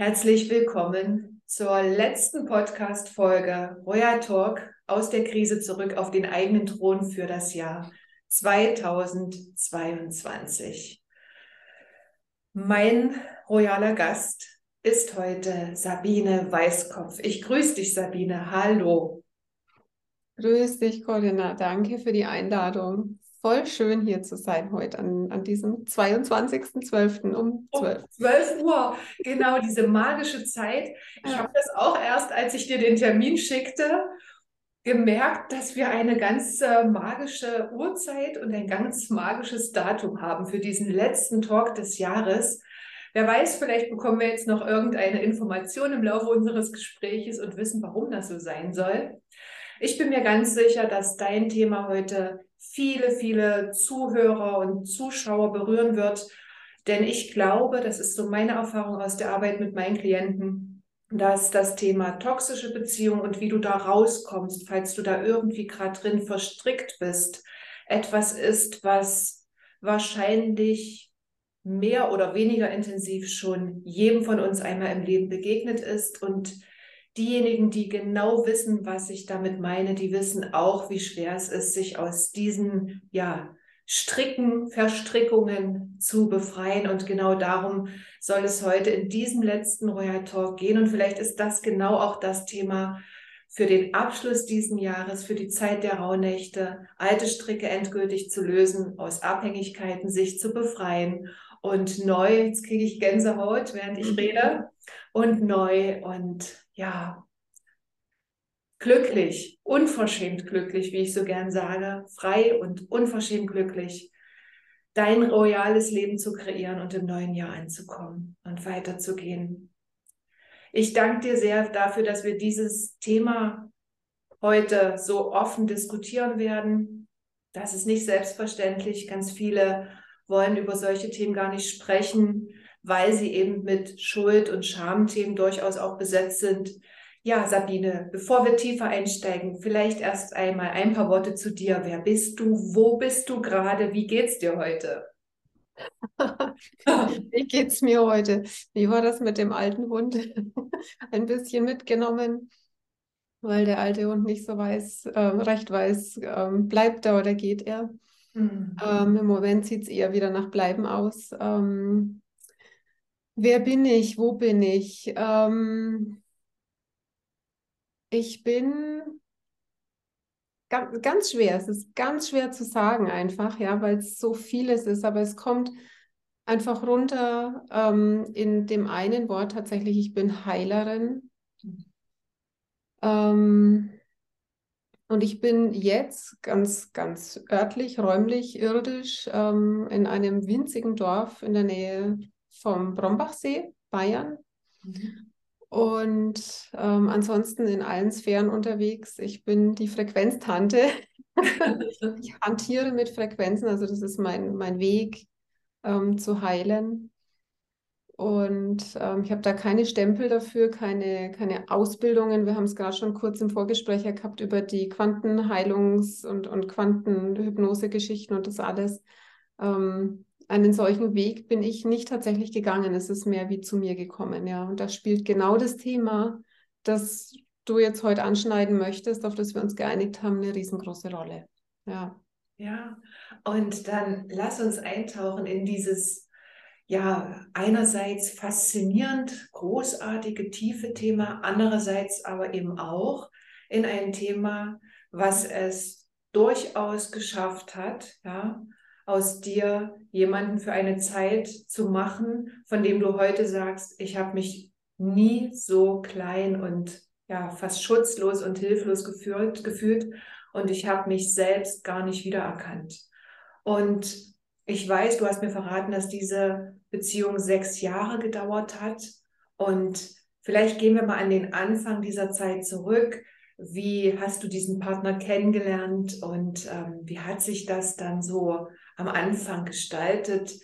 Herzlich willkommen zur letzten Podcast-Folge Royal Talk aus der Krise zurück auf den eigenen Thron für das Jahr 2022. Mein royaler Gast ist heute Sabine Weißkopf. Ich grüße dich, Sabine. Hallo. Grüß dich, Corinna. Danke für die Einladung voll schön hier zu sein heute an, an diesem 22.12. um 12. Um 12 Uhr, genau, diese magische Zeit. Ich ja. habe das auch erst, als ich dir den Termin schickte, gemerkt, dass wir eine ganz äh, magische Uhrzeit und ein ganz magisches Datum haben für diesen letzten Talk des Jahres. Wer weiß, vielleicht bekommen wir jetzt noch irgendeine Information im Laufe unseres Gesprächs und wissen, warum das so sein soll. Ich bin mir ganz sicher, dass dein Thema heute viele, viele Zuhörer und Zuschauer berühren wird. Denn ich glaube, das ist so meine Erfahrung aus der Arbeit mit meinen Klienten, dass das Thema toxische Beziehung und wie du da rauskommst, falls du da irgendwie gerade drin verstrickt bist, etwas ist, was wahrscheinlich mehr oder weniger intensiv schon jedem von uns einmal im Leben begegnet ist und diejenigen, die genau wissen, was ich damit meine, die wissen auch, wie schwer es ist, sich aus diesen ja, Stricken, Verstrickungen zu befreien. Und genau darum soll es heute in diesem letzten Royal Talk gehen. Und vielleicht ist das genau auch das Thema für den Abschluss diesen Jahres, für die Zeit der Rauhnächte, alte Stricke endgültig zu lösen, aus Abhängigkeiten sich zu befreien und neu, jetzt kriege ich Gänsehaut, während ich mhm. rede, und neu und ja, glücklich, unverschämt glücklich, wie ich so gern sage, frei und unverschämt glücklich, dein royales Leben zu kreieren und im neuen Jahr anzukommen und weiterzugehen. Ich danke dir sehr dafür, dass wir dieses Thema heute so offen diskutieren werden. Das ist nicht selbstverständlich. Ganz viele wollen über solche Themen gar nicht sprechen weil sie eben mit Schuld- und Schamthemen durchaus auch besetzt sind. Ja, Sabine, bevor wir tiefer einsteigen, vielleicht erst einmal ein paar Worte zu dir. Wer bist du? Wo bist du gerade? Wie geht's dir heute? Wie geht's mir heute? Wie war das mit dem alten Hund? Ein bisschen mitgenommen, weil der alte Hund nicht so weiß, äh, recht weiß, äh, bleibt er oder geht er. Mhm. Ähm, Im Moment sieht es eher wieder nach Bleiben aus. Ähm, Wer bin ich? Wo bin ich? Ähm, ich bin ganz, ganz schwer. Es ist ganz schwer zu sagen einfach, ja, weil es so vieles ist. Aber es kommt einfach runter ähm, in dem einen Wort tatsächlich. Ich bin Heilerin. Ähm, und ich bin jetzt ganz, ganz örtlich, räumlich, irdisch ähm, in einem winzigen Dorf in der Nähe vom Brombachsee, Bayern. Mhm. Und ähm, ansonsten in allen Sphären unterwegs. Ich bin die Frequenztante. ich hantiere mit Frequenzen, also das ist mein, mein Weg ähm, zu heilen. Und ähm, ich habe da keine Stempel dafür, keine, keine Ausbildungen. Wir haben es gerade schon kurz im Vorgespräch gehabt über die Quantenheilungs- und, und Quantenhypnose-Geschichten und das alles. Ähm, einen solchen Weg bin ich nicht tatsächlich gegangen. Es ist mehr wie zu mir gekommen, ja. Und da spielt genau das Thema, das du jetzt heute anschneiden möchtest, auf das wir uns geeinigt haben, eine riesengroße Rolle. Ja. Ja, und dann lass uns eintauchen in dieses, ja, einerseits faszinierend, großartige, tiefe Thema, andererseits aber eben auch in ein Thema, was es durchaus geschafft hat, ja, aus dir jemanden für eine Zeit zu machen, von dem du heute sagst, ich habe mich nie so klein und ja fast schutzlos und hilflos gefühlt, gefühlt und ich habe mich selbst gar nicht wiedererkannt. Und ich weiß, du hast mir verraten, dass diese Beziehung sechs Jahre gedauert hat und vielleicht gehen wir mal an den Anfang dieser Zeit zurück. Wie hast du diesen Partner kennengelernt und ähm, wie hat sich das dann so am Anfang gestaltet,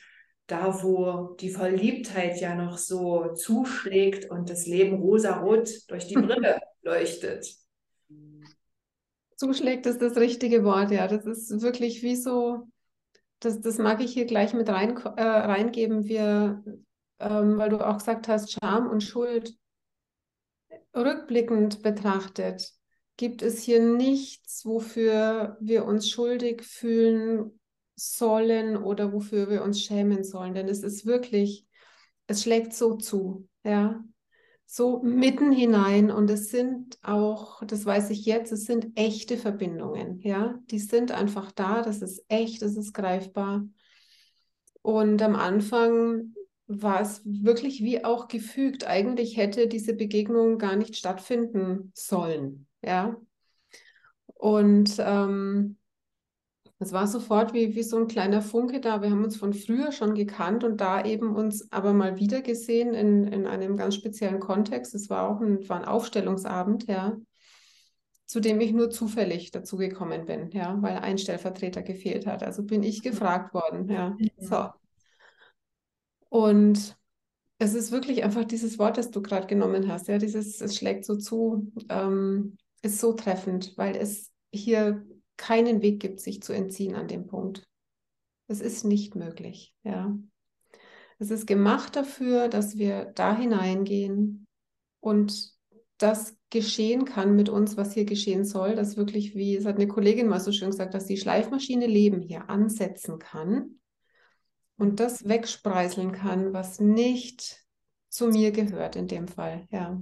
da wo die Verliebtheit ja noch so zuschlägt und das Leben rosarot durch die Brille leuchtet. Zuschlägt ist das richtige Wort, ja. Das ist wirklich wie so, das, das mag ich hier gleich mit rein, äh, reingeben. Wir ähm, weil du auch gesagt hast, Scham und Schuld rückblickend betrachtet, gibt es hier nichts, wofür wir uns schuldig fühlen sollen oder wofür wir uns schämen sollen. Denn es ist wirklich, es schlägt so zu, ja, so mitten hinein. Und es sind auch, das weiß ich jetzt, es sind echte Verbindungen, ja, die sind einfach da, das ist echt, das ist greifbar. Und am Anfang war es wirklich wie auch gefügt. Eigentlich hätte diese Begegnung gar nicht stattfinden sollen. Ja. Und ähm, es war sofort wie, wie so ein kleiner Funke da. Wir haben uns von früher schon gekannt und da eben uns aber mal wieder gesehen in, in einem ganz speziellen Kontext. Es war auch ein, war ein Aufstellungsabend, ja, zu dem ich nur zufällig dazugekommen bin, ja, weil ein Stellvertreter gefehlt hat. Also bin ich gefragt worden, ja. So. Und es ist wirklich einfach dieses Wort, das du gerade genommen hast, ja, dieses, es schlägt so zu, ähm, ist so treffend, weil es hier keinen Weg gibt, sich zu entziehen an dem Punkt. Es ist nicht möglich, ja. Es ist gemacht dafür, dass wir da hineingehen und das geschehen kann mit uns, was hier geschehen soll, dass wirklich, wie es hat eine Kollegin mal so schön gesagt, dass die Schleifmaschine Leben hier ansetzen kann und das wegspreiseln kann, was nicht zu mir gehört in dem Fall, ja.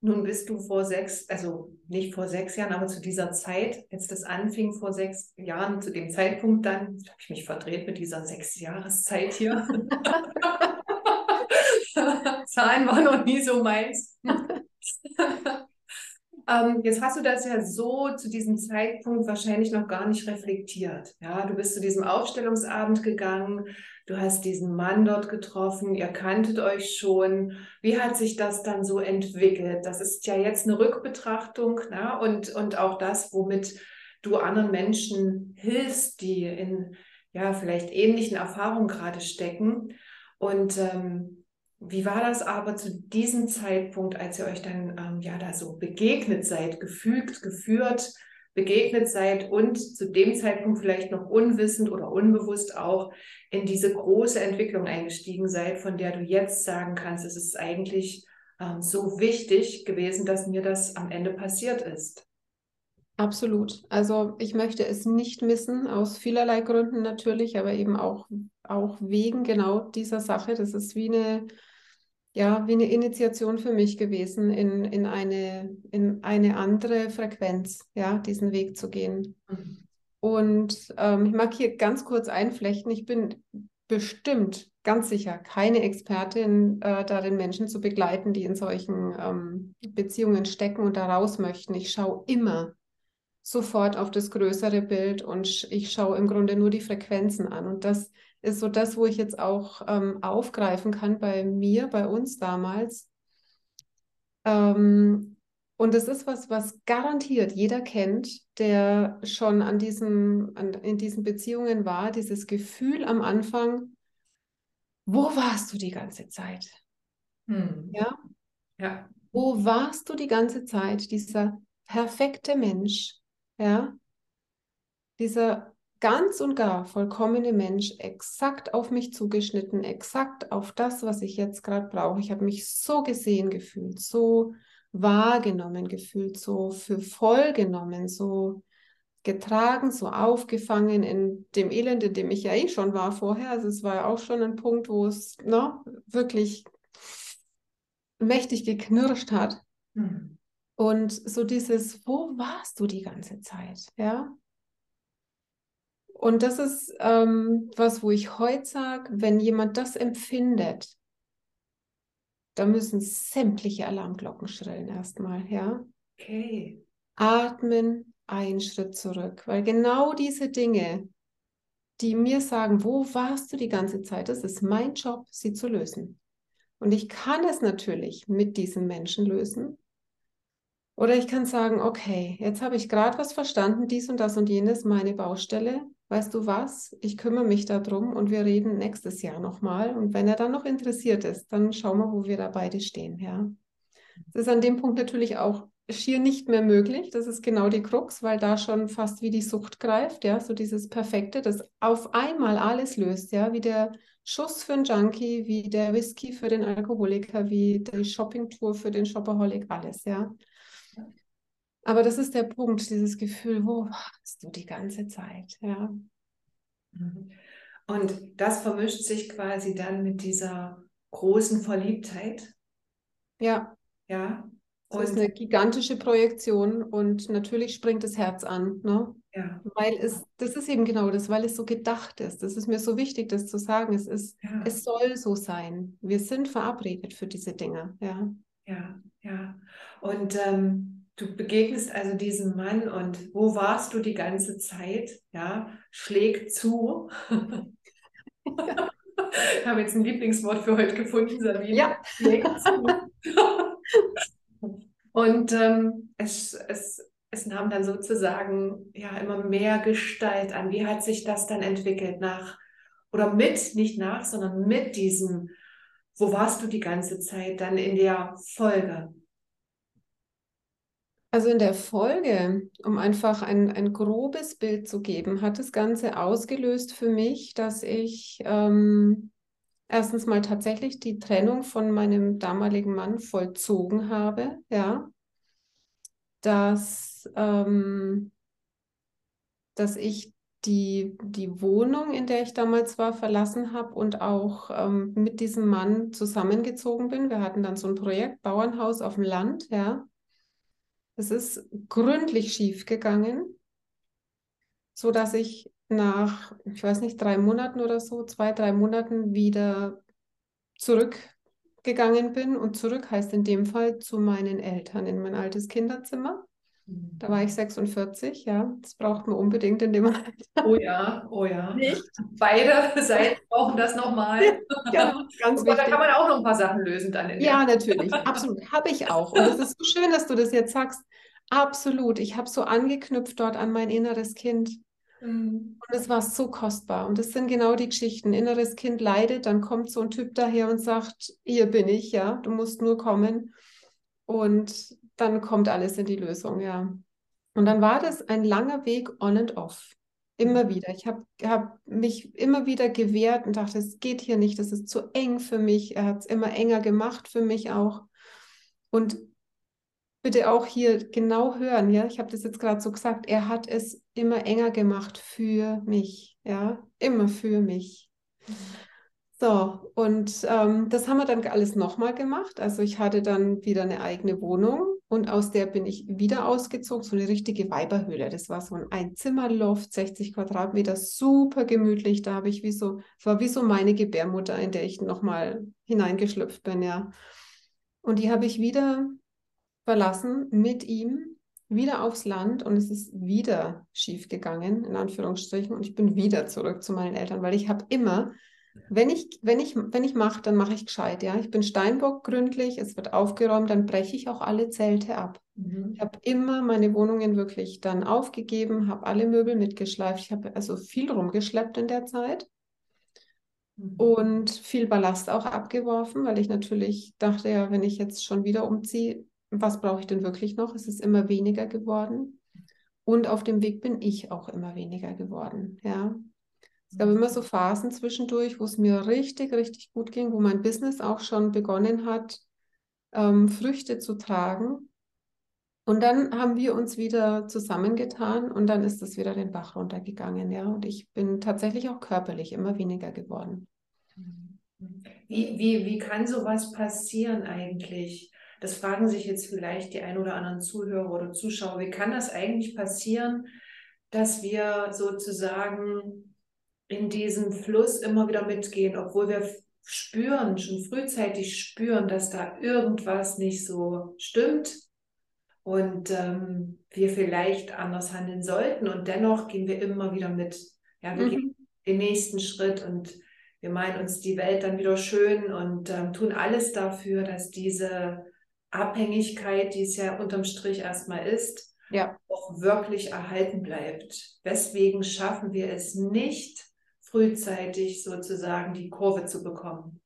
Nun bist du vor sechs, also nicht vor sechs Jahren, aber zu dieser Zeit, als das anfing vor sechs Jahren, zu dem Zeitpunkt dann, habe ich mich verdreht mit dieser sechs Jahreszeit hier. Zahlen waren noch nie so meins. Ähm, jetzt hast du das ja so zu diesem Zeitpunkt wahrscheinlich noch gar nicht reflektiert. Ja, du bist zu diesem Aufstellungsabend gegangen, du hast diesen Mann dort getroffen, ihr kanntet euch schon. Wie hat sich das dann so entwickelt? Das ist ja jetzt eine Rückbetrachtung ne? und, und auch das, womit du anderen Menschen hilfst, die in ja vielleicht ähnlichen Erfahrungen gerade stecken. Und ähm, wie war das aber zu diesem Zeitpunkt, als ihr euch dann ähm, ja da so begegnet seid, gefügt, geführt, begegnet seid und zu dem Zeitpunkt vielleicht noch unwissend oder unbewusst auch in diese große Entwicklung eingestiegen seid, von der du jetzt sagen kannst, es ist eigentlich ähm, so wichtig gewesen, dass mir das am Ende passiert ist? Absolut. Also ich möchte es nicht missen, aus vielerlei Gründen natürlich, aber eben auch, auch wegen genau dieser Sache. Das ist wie eine ja, wie eine Initiation für mich gewesen, in, in, eine, in eine andere Frequenz, ja, diesen Weg zu gehen. Mhm. Und ähm, ich mag hier ganz kurz einflechten, ich bin bestimmt, ganz sicher, keine Expertin äh, darin, Menschen zu begleiten, die in solchen ähm, Beziehungen stecken und da raus möchten. Ich schaue immer sofort auf das größere Bild und ich schaue im Grunde nur die Frequenzen an. Und das ist so das, wo ich jetzt auch ähm, aufgreifen kann bei mir, bei uns damals. Ähm, und es ist was, was garantiert jeder kennt, der schon an diesem, an, in diesen Beziehungen war, dieses Gefühl am Anfang, wo warst du die ganze Zeit? Hm. Ja? ja. Wo warst du die ganze Zeit, dieser perfekte Mensch? Ja? Dieser ganz und gar vollkommene Mensch exakt auf mich zugeschnitten, exakt auf das, was ich jetzt gerade brauche. Ich habe mich so gesehen gefühlt, so wahrgenommen gefühlt, so für voll genommen, so getragen, so aufgefangen in dem Elend, in dem ich ja eh schon war vorher. Also es war ja auch schon ein Punkt, wo es ne, wirklich mächtig geknirscht hat. Mhm. Und so dieses, wo warst du die ganze Zeit? Ja, und das ist ähm, was, wo ich heute sage, wenn jemand das empfindet, da müssen sämtliche Alarmglocken schrillen erstmal, ja. Okay. Atmen, einen Schritt zurück, weil genau diese Dinge, die mir sagen, wo warst du die ganze Zeit, das ist mein Job, sie zu lösen. Und ich kann es natürlich mit diesen Menschen lösen. Oder ich kann sagen, okay, jetzt habe ich gerade was verstanden, dies und das und jenes, meine Baustelle weißt du was, ich kümmere mich darum und wir reden nächstes Jahr nochmal. Und wenn er dann noch interessiert ist, dann schauen wir, wo wir da beide stehen. Ja. Es ist an dem Punkt natürlich auch schier nicht mehr möglich. Das ist genau die Krux, weil da schon fast wie die Sucht greift, ja, so dieses Perfekte, das auf einmal alles löst, ja, wie der Schuss für den Junkie, wie der Whisky für den Alkoholiker, wie die Shoppingtour für den Shopaholic, alles, ja. Aber das ist der Punkt, dieses Gefühl, wo warst du die ganze Zeit, ja. Mhm. Und das vermischt sich quasi dann mit dieser großen Verliebtheit. Ja. Ja. Und das ist eine gigantische Projektion und natürlich springt das Herz an, ne? Ja. Weil es, das ist eben genau das, weil es so gedacht ist. Das ist mir so wichtig, das zu sagen. Es ist, ja. es soll so sein. Wir sind verabredet für diese Dinge, ja. Ja, ja. Und ähm, du begegnest also diesem Mann und wo warst du die ganze Zeit? Ja, schlägt zu. ja. Wir haben jetzt ein Lieblingswort für heute gefunden, Sabine. Ja. Schlägt zu. Und ähm, es, es, es nahm dann sozusagen ja immer mehr Gestalt an. Wie hat sich das dann entwickelt nach oder mit, nicht nach, sondern mit diesem, wo warst du die ganze Zeit dann in der Folge? Also in der Folge, um einfach ein, ein grobes Bild zu geben, hat das Ganze ausgelöst für mich, dass ich ähm, erstens mal tatsächlich die Trennung von meinem damaligen Mann vollzogen habe, ja, dass, ähm, dass ich die, die Wohnung, in der ich damals war, verlassen habe und auch ähm, mit diesem Mann zusammengezogen bin. Wir hatten dann so ein Projekt, Bauernhaus auf dem Land, ja. Es ist gründlich schief gegangen, so dass ich nach, ich weiß nicht, drei Monaten oder so, zwei, drei Monaten wieder zurückgegangen bin. Und zurück heißt in dem Fall zu meinen Eltern in mein altes Kinderzimmer. Mhm. Da war ich 46, ja. Das braucht man unbedingt in dem Alter. Oh ja, oh ja. Nicht? Beide Seiten brauchen das nochmal. Ja, ganz Aber da kann man auch noch ein paar Sachen lösen dann. In ja, natürlich. Absolut. Habe ich auch. Und es ist so schön, dass du das jetzt sagst. Absolut. Ich habe so angeknüpft dort an mein inneres Kind. Mhm. Und es war so kostbar. Und das sind genau die Geschichten. Inneres Kind leidet, dann kommt so ein Typ daher und sagt, hier bin ich, ja, du musst nur kommen. Und dann kommt alles in die Lösung, ja. Und dann war das ein langer Weg on and off. Immer mhm. wieder. Ich habe hab mich immer wieder gewehrt und dachte, es geht hier nicht, das ist zu eng für mich. Er hat es immer enger gemacht für mich auch. Und bitte auch hier genau hören, ja, ich habe das jetzt gerade so gesagt, er hat es immer enger gemacht für mich, ja, immer für mich. So, und ähm, das haben wir dann alles nochmal gemacht. Also ich hatte dann wieder eine eigene Wohnung und aus der bin ich wieder ausgezogen, so eine richtige Weiberhöhle. Das war so ein Einzimmerloft, 60 Quadratmeter, super gemütlich. Da habe ich wie so, es war wie so meine Gebärmutter, in der ich nochmal hineingeschlüpft bin, ja. Und die habe ich wieder verlassen mit ihm wieder aufs Land und es ist wieder schief gegangen, in Anführungsstrichen, und ich bin wieder zurück zu meinen Eltern, weil ich habe immer, wenn ich, wenn ich, wenn ich mache, dann mache ich gescheit, ja. Ich bin Steinbock gründlich, es wird aufgeräumt, dann breche ich auch alle Zelte ab. Mhm. Ich habe immer meine Wohnungen wirklich dann aufgegeben, habe alle Möbel mitgeschleift. Ich habe also viel rumgeschleppt in der Zeit mhm. und viel Ballast auch abgeworfen, weil ich natürlich dachte, ja, wenn ich jetzt schon wieder umziehe, was brauche ich denn wirklich noch? Es ist immer weniger geworden. Und auf dem Weg bin ich auch immer weniger geworden. Ja. Es gab immer so Phasen zwischendurch, wo es mir richtig, richtig gut ging, wo mein Business auch schon begonnen hat, ähm, Früchte zu tragen. Und dann haben wir uns wieder zusammengetan und dann ist es wieder den Bach runtergegangen, ja. Und ich bin tatsächlich auch körperlich immer weniger geworden. Wie, wie, wie kann sowas passieren eigentlich? Das fragen sich jetzt vielleicht die ein oder anderen Zuhörer oder Zuschauer. Wie kann das eigentlich passieren, dass wir sozusagen in diesem Fluss immer wieder mitgehen, obwohl wir spüren, schon frühzeitig spüren, dass da irgendwas nicht so stimmt und ähm, wir vielleicht anders handeln sollten und dennoch gehen wir immer wieder mit. Ja, wir mhm. gehen den nächsten Schritt und wir meinen uns die Welt dann wieder schön und ähm, tun alles dafür, dass diese Abhängigkeit, die es ja unterm Strich erstmal ist, ja. auch wirklich erhalten bleibt. Weswegen schaffen wir es nicht, frühzeitig sozusagen die Kurve zu bekommen?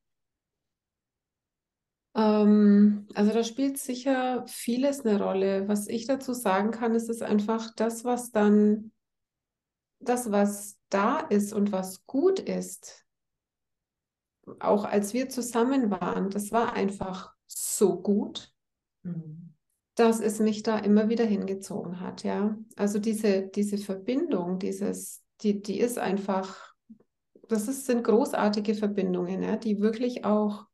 Ähm, also da spielt sicher vieles eine Rolle. Was ich dazu sagen kann, ist es einfach das, was dann, das, was da ist und was gut ist, auch als wir zusammen waren, das war einfach so gut, mhm. dass es mich da immer wieder hingezogen hat, ja. Also diese, diese Verbindung, dieses, die, die ist einfach, das ist, sind großartige Verbindungen, ja, die wirklich auch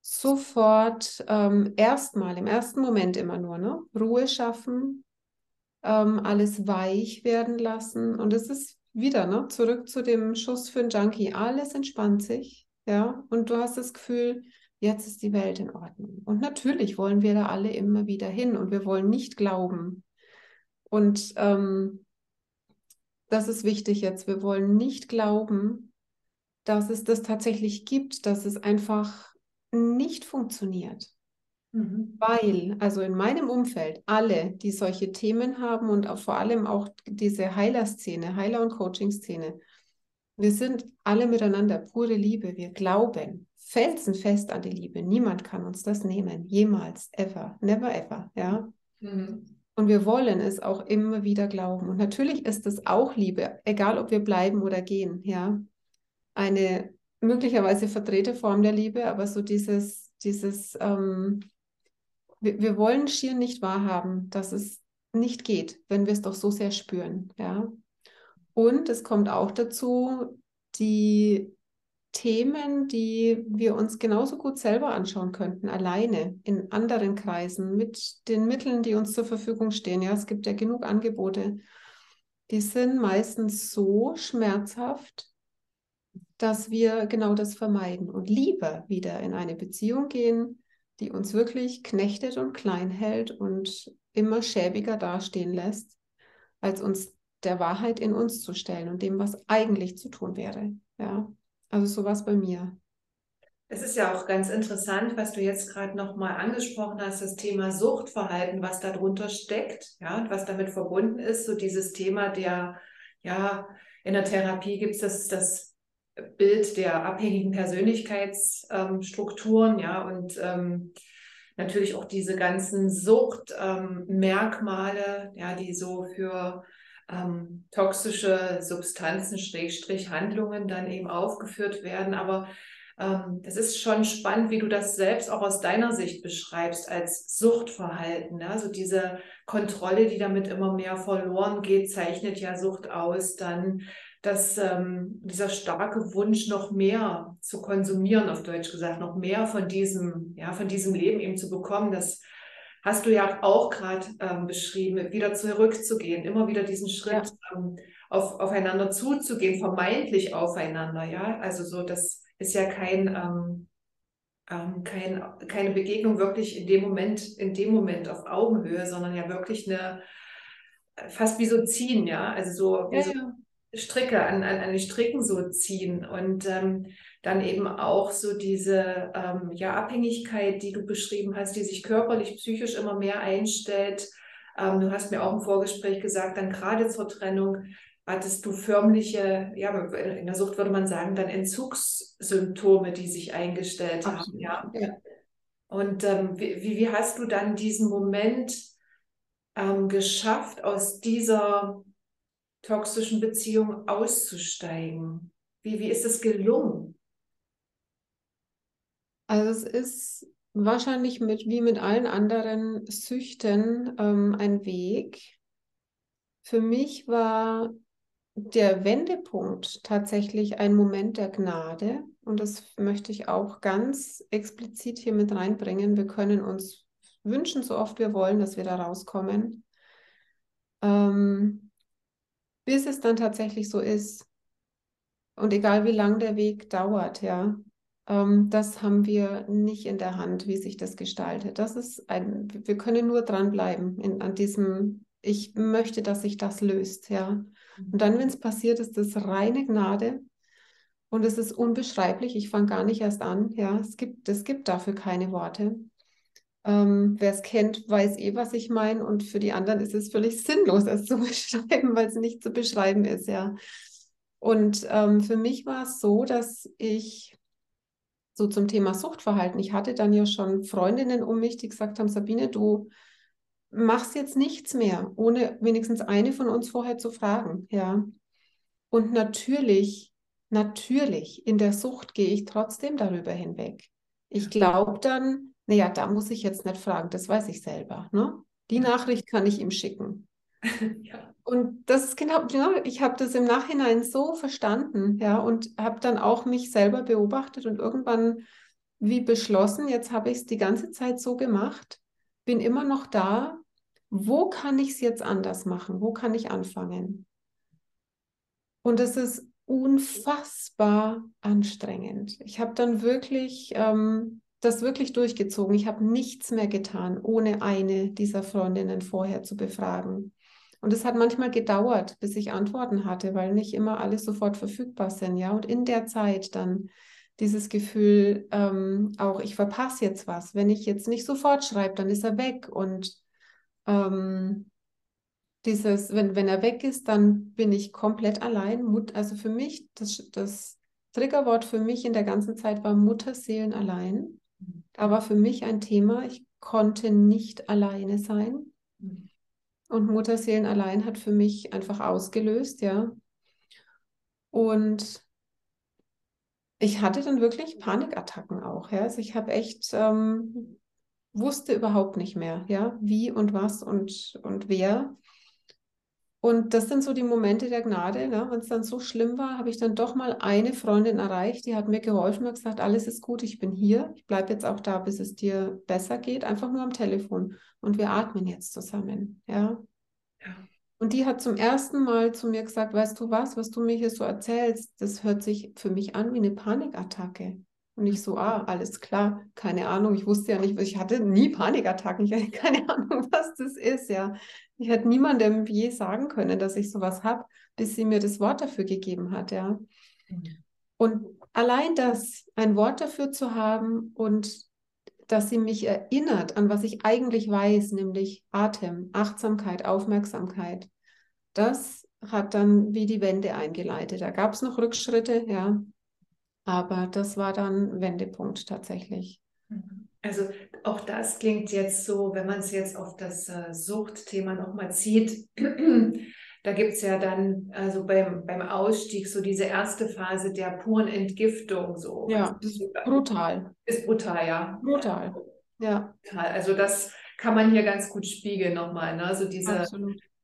sofort ähm, erstmal, im ersten Moment immer nur, ne? Ruhe schaffen, ähm, alles weich werden lassen. Und es ist wieder, ne? Zurück zu dem Schuss für den Junkie. Alles entspannt sich, ja. Und du hast das Gefühl, jetzt ist die Welt in Ordnung. Und natürlich wollen wir da alle immer wieder hin und wir wollen nicht glauben. Und ähm, das ist wichtig jetzt. Wir wollen nicht glauben, dass es das tatsächlich gibt, dass es einfach nicht funktioniert. Mhm. Weil, also in meinem Umfeld, alle, die solche Themen haben und auch vor allem auch diese Heiler-Szene, Heiler- und Coaching-Szene, wir sind alle miteinander pure Liebe. Wir glauben felsenfest an die Liebe. Niemand kann uns das nehmen. Jemals, ever, never ever, ja. Mhm. Und wir wollen es auch immer wieder glauben. Und natürlich ist es auch Liebe, egal ob wir bleiben oder gehen, ja. Eine möglicherweise verdrehte Form der Liebe, aber so dieses, dieses, ähm, wir, wir wollen schier nicht wahrhaben, dass es nicht geht, wenn wir es doch so sehr spüren, ja. Und es kommt auch dazu, die Themen, die wir uns genauso gut selber anschauen könnten, alleine in anderen Kreisen mit den Mitteln, die uns zur Verfügung stehen. Ja, es gibt ja genug Angebote. Die sind meistens so schmerzhaft, dass wir genau das vermeiden und lieber wieder in eine Beziehung gehen, die uns wirklich knechtet und klein hält und immer schäbiger dastehen lässt, als uns der Wahrheit in uns zu stellen und dem, was eigentlich zu tun wäre. Ja, also sowas bei mir. Es ist ja auch ganz interessant, was du jetzt gerade nochmal angesprochen hast, das Thema Suchtverhalten, was darunter steckt, ja, und was damit verbunden ist, so dieses Thema der, ja, in der Therapie gibt es das, das Bild der abhängigen Persönlichkeitsstrukturen, ähm, ja, und ähm, natürlich auch diese ganzen Suchtmerkmale, ähm, ja, die so für ähm, toxische Substanzen, Schrägstrich Handlungen dann eben aufgeführt werden. Aber ähm, das ist schon spannend, wie du das selbst auch aus deiner Sicht beschreibst als Suchtverhalten. Ne? Also diese Kontrolle, die damit immer mehr verloren geht, zeichnet ja Sucht aus. Dann dass ähm, dieser starke Wunsch, noch mehr zu konsumieren, auf Deutsch gesagt, noch mehr von diesem, ja, von diesem Leben eben zu bekommen, das hast du ja auch gerade ähm, beschrieben, wieder zurückzugehen, immer wieder diesen Schritt ja. ähm, auf, aufeinander zuzugehen, vermeintlich aufeinander, ja. Also so, das ist ja kein, ähm, ähm, kein, keine Begegnung wirklich in dem Moment, in dem Moment auf Augenhöhe, sondern ja wirklich eine fast wie so ziehen, ja. Also so, ja, so. Stricke an, an, an den Stricken so ziehen und ähm, dann eben auch so diese ähm, ja, Abhängigkeit, die du beschrieben hast, die sich körperlich, psychisch immer mehr einstellt. Ähm, du hast mir auch im Vorgespräch gesagt, dann gerade zur Trennung hattest du förmliche, ja, in der Sucht würde man sagen, dann Entzugssymptome, die sich eingestellt Absolut. haben. Ja. ja. Und ähm, wie, wie hast du dann diesen Moment ähm, geschafft, aus dieser toxischen Beziehung auszusteigen? Wie, wie ist es gelungen? Also es ist wahrscheinlich mit, wie mit allen anderen Süchten ähm, ein Weg. Für mich war der Wendepunkt tatsächlich ein Moment der Gnade. Und das möchte ich auch ganz explizit hier mit reinbringen. Wir können uns wünschen, so oft wir wollen, dass wir da rauskommen. Ähm, bis es dann tatsächlich so ist. Und egal wie lang der Weg dauert, ja, ähm, das haben wir nicht in der Hand, wie sich das gestaltet. Das ist ein, wir können nur dranbleiben in, an diesem, ich möchte, dass sich das löst, ja. Und dann, wenn es passiert, ist das reine Gnade und es ist unbeschreiblich. Ich fange gar nicht erst an, ja. Es gibt, es gibt dafür keine Worte. Ähm, Wer es kennt, weiß eh, was ich meine. Und für die anderen ist es völlig sinnlos, es zu beschreiben, weil es nicht zu beschreiben ist, ja. Und ähm, für mich war es so, dass ich so zum Thema Suchtverhalten. Ich hatte dann ja schon Freundinnen um mich, die gesagt haben, Sabine, du machst jetzt nichts mehr, ohne wenigstens eine von uns vorher zu fragen, ja. Und natürlich, natürlich, in der Sucht gehe ich trotzdem darüber hinweg. Ich glaube dann, naja, da muss ich jetzt nicht fragen, das weiß ich selber. Ne? Die Nachricht kann ich ihm schicken. ja. Und das ist genau, genau ich habe das im Nachhinein so verstanden, ja, und habe dann auch mich selber beobachtet und irgendwann wie beschlossen, jetzt habe ich es die ganze Zeit so gemacht, bin immer noch da. Wo kann ich es jetzt anders machen? Wo kann ich anfangen? Und es ist unfassbar anstrengend. Ich habe dann wirklich ähm, das wirklich durchgezogen. Ich habe nichts mehr getan, ohne eine dieser Freundinnen vorher zu befragen. Und es hat manchmal gedauert, bis ich Antworten hatte, weil nicht immer alle sofort verfügbar sind, ja. Und in der Zeit dann dieses Gefühl, ähm, auch ich verpasse jetzt was. Wenn ich jetzt nicht sofort schreibe, dann ist er weg. Und ähm, dieses, wenn, wenn er weg ist, dann bin ich komplett allein. Mut, also für mich, das, das Triggerwort für mich in der ganzen Zeit war Mutterseelen allein. Da war für mich ein Thema, ich konnte nicht alleine sein. Und Mutterseelen allein hat für mich einfach ausgelöst, ja. Und ich hatte dann wirklich Panikattacken auch, ja. Also ich habe echt, ähm, wusste überhaupt nicht mehr, ja, wie und was und, und wer. Und das sind so die Momente der Gnade. Ne? Wenn es dann so schlimm war, habe ich dann doch mal eine Freundin erreicht, die hat mir geholfen und gesagt, alles ist gut, ich bin hier. Ich bleibe jetzt auch da, bis es dir besser geht, einfach nur am Telefon. Und wir atmen jetzt zusammen. Ja? ja. Und die hat zum ersten Mal zu mir gesagt, weißt du was, was du mir hier so erzählst, das hört sich für mich an wie eine Panikattacke. Und ich so, ah, alles klar, keine Ahnung, ich wusste ja nicht, ich hatte nie Panikattacken, ich hatte keine Ahnung, was das ist, ja. Ich hätte niemandem je sagen können, dass ich sowas habe, bis sie mir das Wort dafür gegeben hat, ja. Mhm. Und allein das, ein Wort dafür zu haben und dass sie mich erinnert an was ich eigentlich weiß, nämlich Atem, Achtsamkeit, Aufmerksamkeit, das hat dann wie die Wende eingeleitet. Da gab es noch Rückschritte, ja, aber das war dann Wendepunkt tatsächlich. Mhm. Also auch das klingt jetzt so, wenn man es jetzt auf das äh, Suchtthema nochmal zieht, da gibt es ja dann also beim, beim Ausstieg so diese erste Phase der puren Entgiftung. So. Ja, ist brutal. Ist brutal, ja. Brutal, ja. Also das kann man hier ganz gut spiegeln nochmal. Ne? Also diese,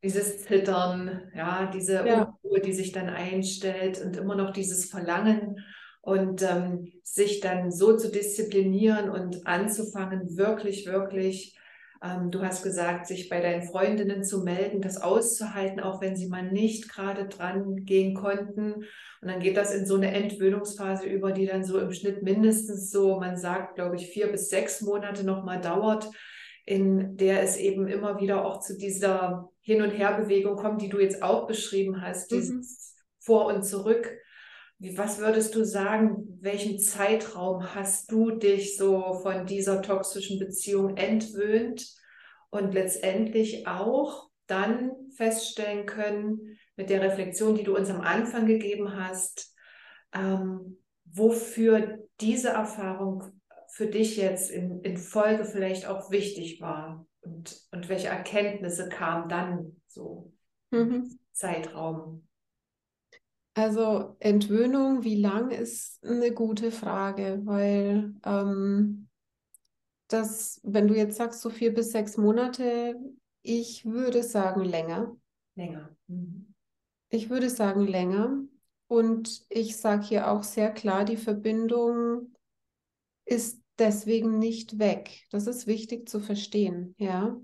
dieses Zittern, ja, diese ja. Unruhe, die sich dann einstellt und immer noch dieses Verlangen und ähm, sich dann so zu disziplinieren und anzufangen, wirklich, wirklich, ähm, du hast gesagt, sich bei deinen Freundinnen zu melden, das auszuhalten, auch wenn sie mal nicht gerade dran gehen konnten. Und dann geht das in so eine Entwöhnungsphase über, die dann so im Schnitt mindestens so, man sagt, glaube ich, vier bis sechs Monate nochmal dauert, in der es eben immer wieder auch zu dieser Hin- und Herbewegung kommt, die du jetzt auch beschrieben hast, mhm. dieses Vor und Zurück was würdest du sagen, welchen Zeitraum hast du dich so von dieser toxischen Beziehung entwöhnt und letztendlich auch dann feststellen können mit der Reflexion, die du uns am Anfang gegeben hast, ähm, wofür diese Erfahrung für dich jetzt in, in Folge vielleicht auch wichtig war und, und welche Erkenntnisse kamen dann so mhm. Zeitraum? Also Entwöhnung, wie lang ist eine gute Frage, weil ähm, das, wenn du jetzt sagst, so vier bis sechs Monate, ich würde sagen länger. Länger. Mhm. Ich würde sagen länger. Und ich sage hier auch sehr klar, die Verbindung ist deswegen nicht weg. Das ist wichtig zu verstehen, ja.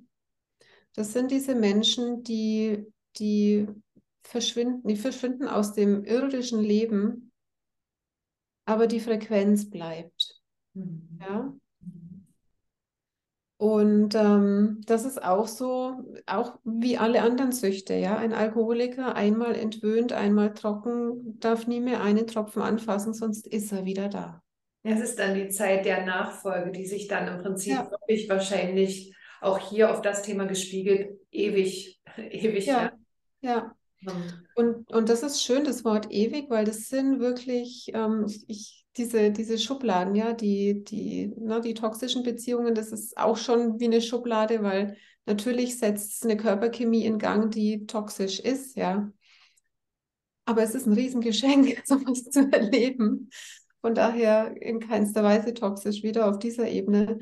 Das sind diese Menschen, die, die verschwinden, die verschwinden aus dem irdischen Leben, aber die Frequenz bleibt. Mhm. Ja. Und ähm, das ist auch so, auch wie alle anderen Süchte, ja. Ein Alkoholiker, einmal entwöhnt, einmal trocken, darf nie mehr einen Tropfen anfassen, sonst ist er wieder da. Es ist dann die Zeit der Nachfolge, die sich dann im Prinzip ja. wirklich wahrscheinlich auch hier auf das Thema gespiegelt, ewig, ewig. Ja, ja. Und, und das ist schön, das Wort ewig, weil das sind wirklich, ähm, ich, diese, diese Schubladen, ja, die, die, ne, die toxischen Beziehungen, das ist auch schon wie eine Schublade, weil natürlich setzt es eine Körperchemie in Gang, die toxisch ist, ja. Aber es ist ein Riesengeschenk, sowas zu erleben. Von daher in keinster Weise toxisch, wieder auf dieser Ebene.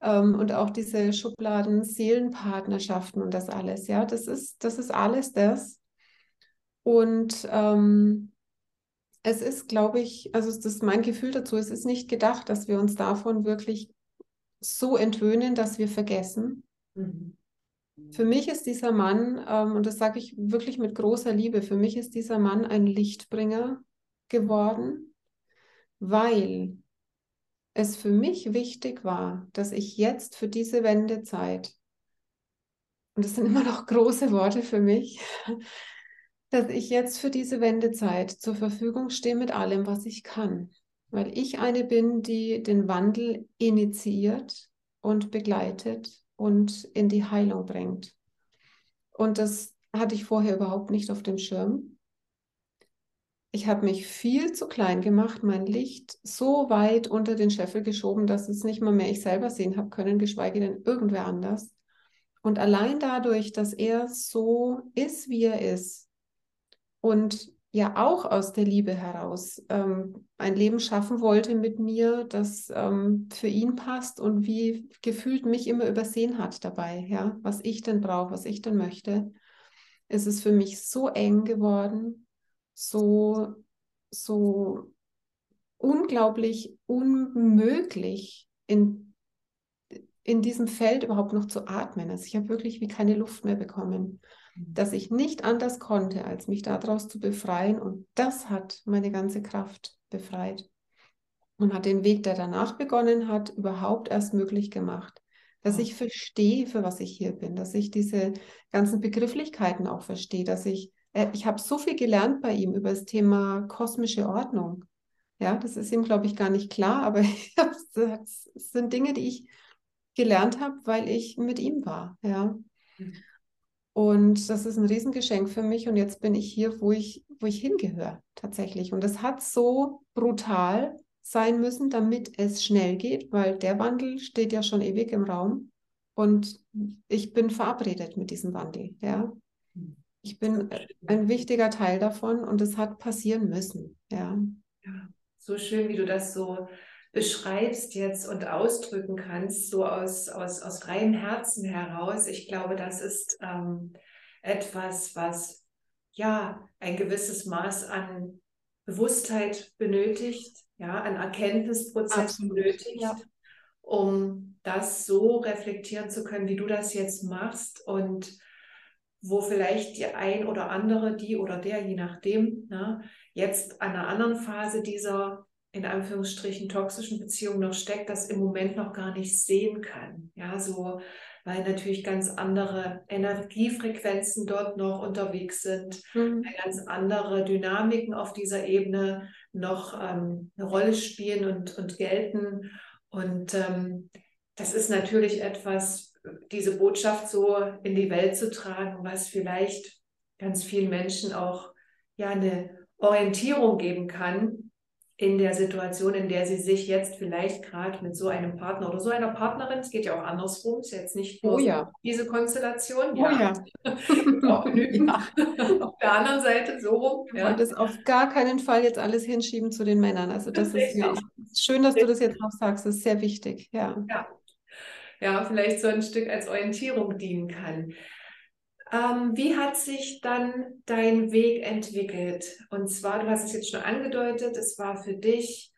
Ähm, und auch diese Schubladen, Seelenpartnerschaften und das alles, ja, das ist, das ist alles das. Und ähm, es ist, glaube ich, also das ist mein Gefühl dazu, es ist nicht gedacht, dass wir uns davon wirklich so entwöhnen, dass wir vergessen. Mhm. Für mich ist dieser Mann, ähm, und das sage ich wirklich mit großer Liebe, für mich ist dieser Mann ein Lichtbringer geworden, weil es für mich wichtig war, dass ich jetzt für diese Wendezeit, und das sind immer noch große Worte für mich, dass ich jetzt für diese Wendezeit zur Verfügung stehe mit allem, was ich kann. Weil ich eine bin, die den Wandel initiiert und begleitet und in die Heilung bringt. Und das hatte ich vorher überhaupt nicht auf dem Schirm. Ich habe mich viel zu klein gemacht, mein Licht so weit unter den Scheffel geschoben, dass es nicht mal mehr ich selber sehen habe können, geschweige denn irgendwer anders. Und allein dadurch, dass er so ist, wie er ist, und ja auch aus der Liebe heraus ähm, ein Leben schaffen wollte mit mir, das ähm, für ihn passt und wie gefühlt mich immer übersehen hat dabei, ja, was ich denn brauche, was ich denn möchte, ist es für mich so eng geworden, so, so unglaublich unmöglich in, in diesem Feld überhaupt noch zu atmen. Also ich habe wirklich wie keine Luft mehr bekommen dass ich nicht anders konnte, als mich daraus zu befreien. Und das hat meine ganze Kraft befreit und hat den Weg, der danach begonnen hat, überhaupt erst möglich gemacht. Dass ich verstehe, für was ich hier bin, dass ich diese ganzen Begrifflichkeiten auch verstehe, dass ich, äh, ich habe so viel gelernt bei ihm über das Thema kosmische Ordnung. Ja, das ist ihm, glaube ich, gar nicht klar, aber das sind Dinge, die ich gelernt habe, weil ich mit ihm war. Ja. Mhm. Und das ist ein Riesengeschenk für mich. Und jetzt bin ich hier, wo ich, wo ich hingehöre, tatsächlich. Und es hat so brutal sein müssen, damit es schnell geht, weil der Wandel steht ja schon ewig im Raum. Und ich bin verabredet mit diesem Wandel. Ja. Ich bin ein wichtiger Teil davon und es hat passieren müssen. Ja. ja. So schön, wie du das so beschreibst jetzt und ausdrücken kannst, so aus, aus, aus reinem Herzen heraus. Ich glaube, das ist ähm, etwas, was ja ein gewisses Maß an Bewusstheit benötigt, ja, an Erkenntnisprozess Absolut. benötigt, ja. um das so reflektieren zu können, wie du das jetzt machst und wo vielleicht die ein oder andere, die oder der, je nachdem, ne, jetzt an einer anderen Phase dieser in Anführungsstrichen toxischen Beziehung noch steckt, das im Moment noch gar nicht sehen kann. Ja, so, weil natürlich ganz andere Energiefrequenzen dort noch unterwegs sind, mhm. ganz andere Dynamiken auf dieser Ebene noch ähm, eine Rolle spielen und, und gelten. Und ähm, das ist natürlich etwas, diese Botschaft so in die Welt zu tragen, was vielleicht ganz vielen Menschen auch ja eine Orientierung geben kann, in der Situation, in der sie sich jetzt vielleicht gerade mit so einem Partner oder so einer Partnerin, es geht ja auch andersrum, ist jetzt nicht nur oh, ja. diese Konstellation, oh, ja. auch genügend. Ja. Auf der anderen Seite so rum. Ja. Und das auf gar keinen Fall jetzt alles hinschieben zu den Männern. Also das, das ist ja schön, dass du das jetzt noch sagst, das ist sehr wichtig. Ja. ja. Ja, vielleicht so ein Stück als Orientierung dienen kann. Ähm, wie hat sich dann dein Weg entwickelt? Und zwar, du hast es jetzt schon angedeutet, es war für dich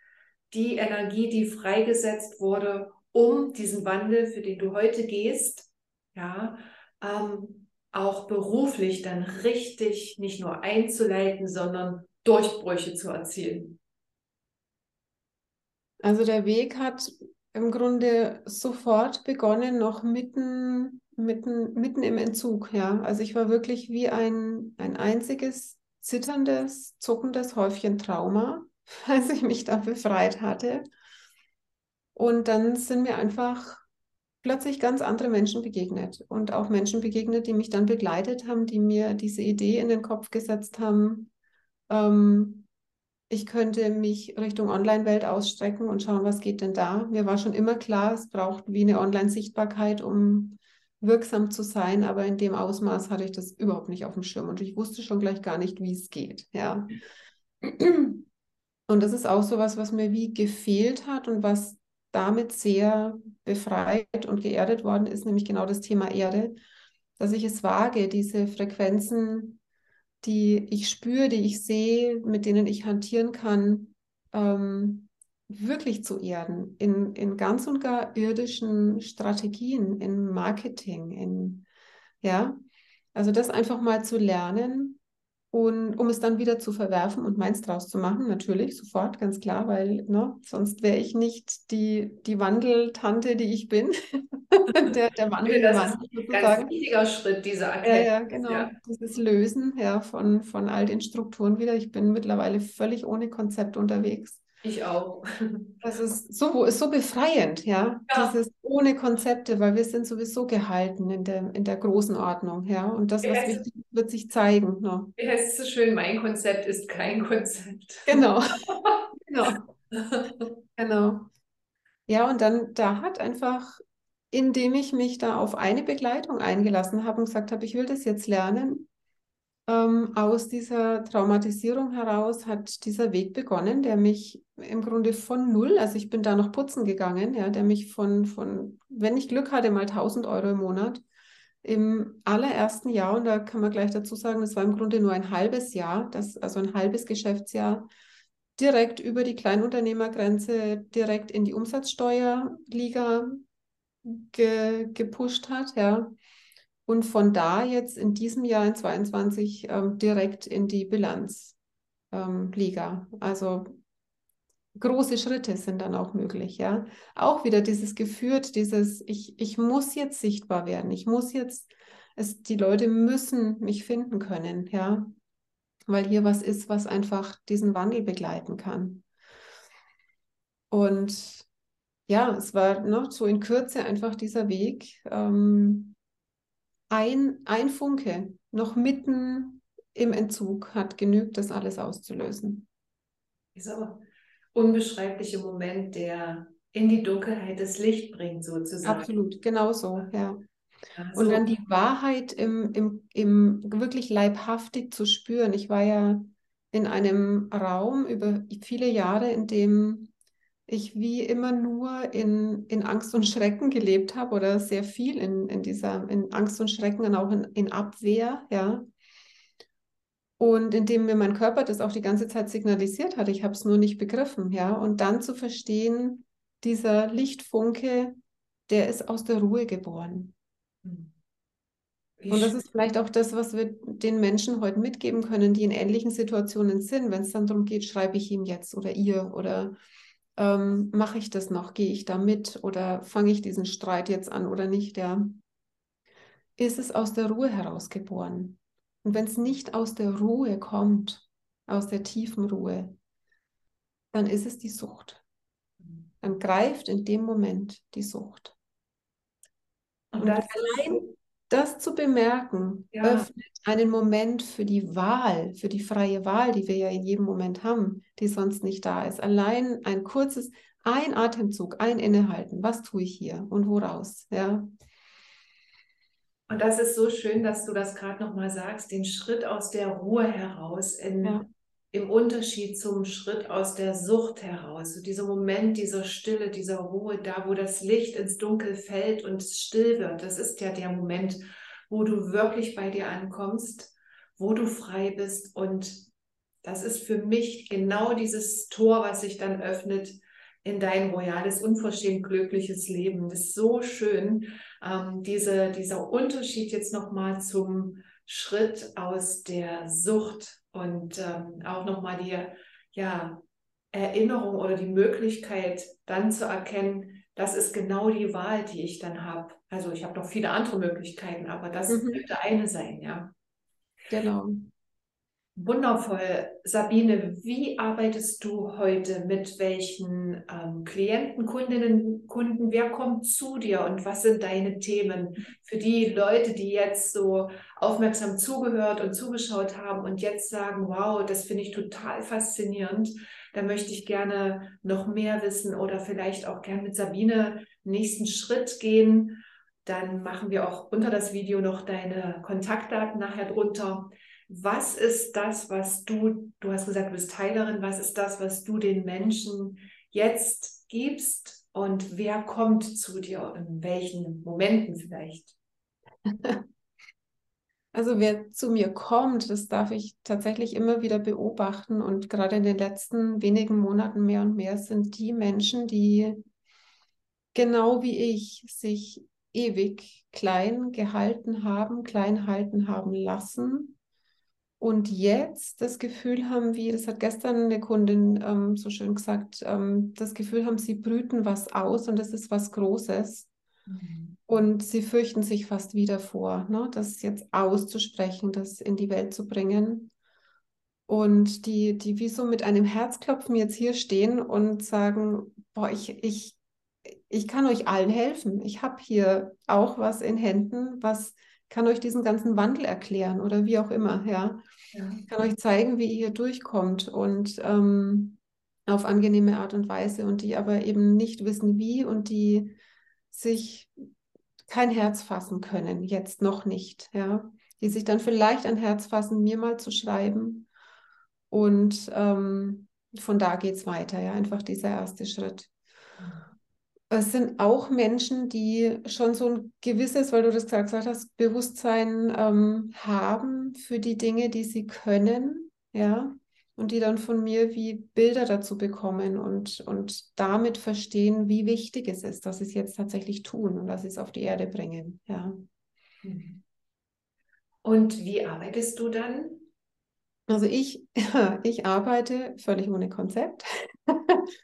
die Energie, die freigesetzt wurde, um diesen Wandel, für den du heute gehst, ja, ähm, auch beruflich dann richtig nicht nur einzuleiten, sondern Durchbrüche zu erzielen. Also der Weg hat im Grunde sofort begonnen, noch mitten mitten, mitten im Entzug, ja. Also ich war wirklich wie ein, ein einziges zitterndes, zuckendes Häufchen Trauma, als ich mich da befreit hatte. Und dann sind mir einfach plötzlich ganz andere Menschen begegnet und auch Menschen begegnet, die mich dann begleitet haben, die mir diese Idee in den Kopf gesetzt haben, ähm, ich könnte mich Richtung Online-Welt ausstrecken und schauen, was geht denn da. Mir war schon immer klar, es braucht wie eine Online-Sichtbarkeit, um wirksam zu sein, aber in dem Ausmaß hatte ich das überhaupt nicht auf dem Schirm und ich wusste schon gleich gar nicht, wie es geht. Ja. Und das ist auch so was, was mir wie gefehlt hat und was damit sehr befreit und geerdet worden ist, nämlich genau das Thema Erde, dass ich es wage, diese Frequenzen, die ich spüre, die ich sehe, mit denen ich hantieren kann, ähm, wirklich zu erden, in, in ganz und gar irdischen Strategien, in Marketing, in, ja, also das einfach mal zu lernen und um es dann wieder zu verwerfen und meins draus zu machen, natürlich, sofort, ganz klar, weil ne, sonst wäre ich nicht die, die Wandeltante, die ich bin. der, der Wandel, das ist ein ganz wichtiger Schritt, diese Erkenntnis. Ja, ja, genau. Ja. Dieses Lösen ja, von, von all den Strukturen wieder. Ich bin mittlerweile völlig ohne Konzept unterwegs. Ich auch. Das ist so, ist so befreiend, ja? ja. Dieses ohne Konzepte, weil wir sind sowieso gehalten in der, in der großen Ordnung, ja. Und das, was wichtig ist, wird sich zeigen. Ne? Wie heißt es so schön, mein Konzept ist kein Konzept. Genau. genau. genau. Ja, und dann da hat einfach, indem ich mich da auf eine Begleitung eingelassen habe und gesagt habe, ich will das jetzt lernen, ähm, aus dieser Traumatisierung heraus hat dieser Weg begonnen, der mich im Grunde von null, also ich bin da noch putzen gegangen, ja, der mich von, von, wenn ich Glück hatte, mal 1000 Euro im Monat im allerersten Jahr, und da kann man gleich dazu sagen, das war im Grunde nur ein halbes Jahr, das, also ein halbes Geschäftsjahr, direkt über die Kleinunternehmergrenze, direkt in die Umsatzsteuerliga ge, gepusht hat, ja. Und von da jetzt in diesem Jahr in 22 ähm, direkt in die Bilanzliga. Ähm, also große Schritte sind dann auch möglich, ja. Auch wieder dieses geführt, dieses, ich, ich muss jetzt sichtbar werden, ich muss jetzt, es, die Leute müssen mich finden können, ja. Weil hier was ist, was einfach diesen Wandel begleiten kann. Und ja, es war noch so in Kürze einfach dieser Weg. Ähm, ein, ein Funke noch mitten im Entzug hat genügt, das alles auszulösen. Dieser unbeschreibliche Moment, der in die Dunkelheit das Licht bringt, sozusagen. Absolut, genau so, ja. Also, und dann die Wahrheit im, im, im wirklich leibhaftig zu spüren. Ich war ja in einem Raum über viele Jahre, in dem ich wie immer nur in, in Angst und Schrecken gelebt habe oder sehr viel in, in dieser in Angst und Schrecken und auch in, in Abwehr, ja. Und indem mir mein Körper das auch die ganze Zeit signalisiert hat, ich habe es nur nicht begriffen, ja. Und dann zu verstehen, dieser Lichtfunke, der ist aus der Ruhe geboren. Wie und das ist vielleicht auch das, was wir den Menschen heute mitgeben können, die in ähnlichen Situationen sind, wenn es dann darum geht, schreibe ich ihm jetzt oder ihr oder ähm, mache ich das noch, gehe ich da mit oder fange ich diesen Streit jetzt an oder nicht, ja, ist es aus der Ruhe heraus geboren. Und wenn es nicht aus der Ruhe kommt, aus der tiefen Ruhe, dann ist es die Sucht. Dann greift in dem Moment die Sucht. Und, Und allein das zu bemerken, ja. öffnet einen Moment für die Wahl, für die freie Wahl, die wir ja in jedem Moment haben, die sonst nicht da ist. Allein ein kurzes, ein Atemzug, ein Innehalten. Was tue ich hier und woraus? Ja. Und das ist so schön, dass du das gerade nochmal sagst, den Schritt aus der Ruhe heraus in, ja. Im Unterschied zum Schritt aus der Sucht heraus. So dieser Moment dieser Stille, dieser Ruhe, da wo das Licht ins Dunkel fällt und still wird, das ist ja der Moment, wo du wirklich bei dir ankommst, wo du frei bist. Und das ist für mich genau dieses Tor, was sich dann öffnet in dein royales, unverschämt glückliches Leben. Das ist so schön, ähm, diese, dieser Unterschied jetzt nochmal zum Schritt aus der Sucht und ähm, auch nochmal die ja, Erinnerung oder die Möglichkeit dann zu erkennen, das ist genau die Wahl, die ich dann habe. Also ich habe noch viele andere Möglichkeiten, aber das mhm. könnte eine sein, ja. Genau. Wundervoll. Sabine, wie arbeitest du heute mit welchen ähm, Klienten, Kundinnen, Kunden? Wer kommt zu dir und was sind deine Themen für die Leute, die jetzt so aufmerksam zugehört und zugeschaut haben und jetzt sagen, wow, das finde ich total faszinierend. Da möchte ich gerne noch mehr wissen oder vielleicht auch gerne mit Sabine nächsten Schritt gehen. Dann machen wir auch unter das Video noch deine Kontaktdaten nachher drunter. Was ist das, was du, du hast gesagt, du bist Heilerin, was ist das, was du den Menschen jetzt gibst? Und wer kommt zu dir, in welchen Momenten vielleicht? Also wer zu mir kommt, das darf ich tatsächlich immer wieder beobachten. Und gerade in den letzten wenigen Monaten mehr und mehr sind die Menschen, die genau wie ich sich ewig klein gehalten haben, klein halten haben lassen und jetzt das Gefühl haben, wie, das hat gestern eine Kundin ähm, so schön gesagt, ähm, das Gefühl haben, sie brüten was aus und das ist was Großes. Mhm. Und sie fürchten sich fast wieder vor, ne? das jetzt auszusprechen, das in die Welt zu bringen. Und die, die wie so mit einem Herzklopfen jetzt hier stehen und sagen, boah, ich, ich, ich kann euch allen helfen. Ich habe hier auch was in Händen, was kann euch diesen ganzen Wandel erklären oder wie auch immer, ja. ja. Kann euch zeigen, wie ihr durchkommt und ähm, auf angenehme Art und Weise und die aber eben nicht wissen, wie und die sich kein Herz fassen können, jetzt noch nicht, ja. Die sich dann vielleicht ein Herz fassen, mir mal zu schreiben. Und ähm, von da geht es weiter, ja, einfach dieser erste Schritt. Mhm es sind auch Menschen, die schon so ein gewisses, weil du das gesagt hast, Bewusstsein ähm, haben für die Dinge, die sie können, ja, und die dann von mir wie Bilder dazu bekommen und, und damit verstehen, wie wichtig es ist, dass sie es jetzt tatsächlich tun und dass sie es auf die Erde bringen, ja. Mhm. Und wie arbeitest du dann? Also ich, ich arbeite völlig ohne Konzept.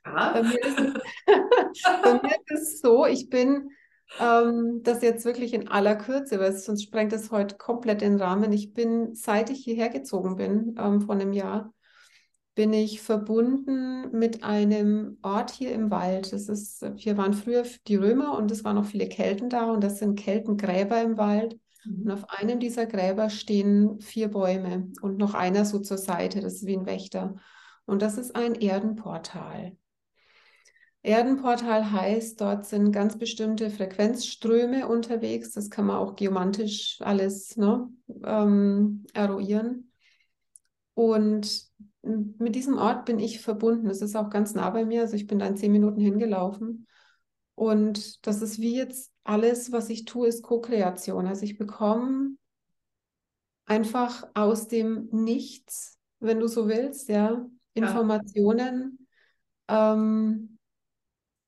Ah. Bei, mir es, bei mir ist es so, ich bin ähm, das jetzt wirklich in aller Kürze, weil sonst sprengt es heute komplett den Rahmen. Ich bin, seit ich hierher gezogen bin, ähm, vor einem Jahr, bin ich verbunden mit einem Ort hier im Wald. Das ist, hier waren früher die Römer und es waren noch viele Kelten da und das sind Keltengräber im Wald. Und auf einem dieser Gräber stehen vier Bäume und noch einer so zur Seite, das ist wie ein Wächter. Und das ist ein Erdenportal. Erdenportal heißt, dort sind ganz bestimmte Frequenzströme unterwegs. Das kann man auch geomantisch alles ne, ähm, eruieren. Und mit diesem Ort bin ich verbunden. Es ist auch ganz nah bei mir. Also ich bin da in zehn Minuten hingelaufen. Und das ist wie jetzt alles, was ich tue, ist Co-Kreation. Also ich bekomme einfach aus dem Nichts, wenn du so willst, ja, Informationen, ja. ähm,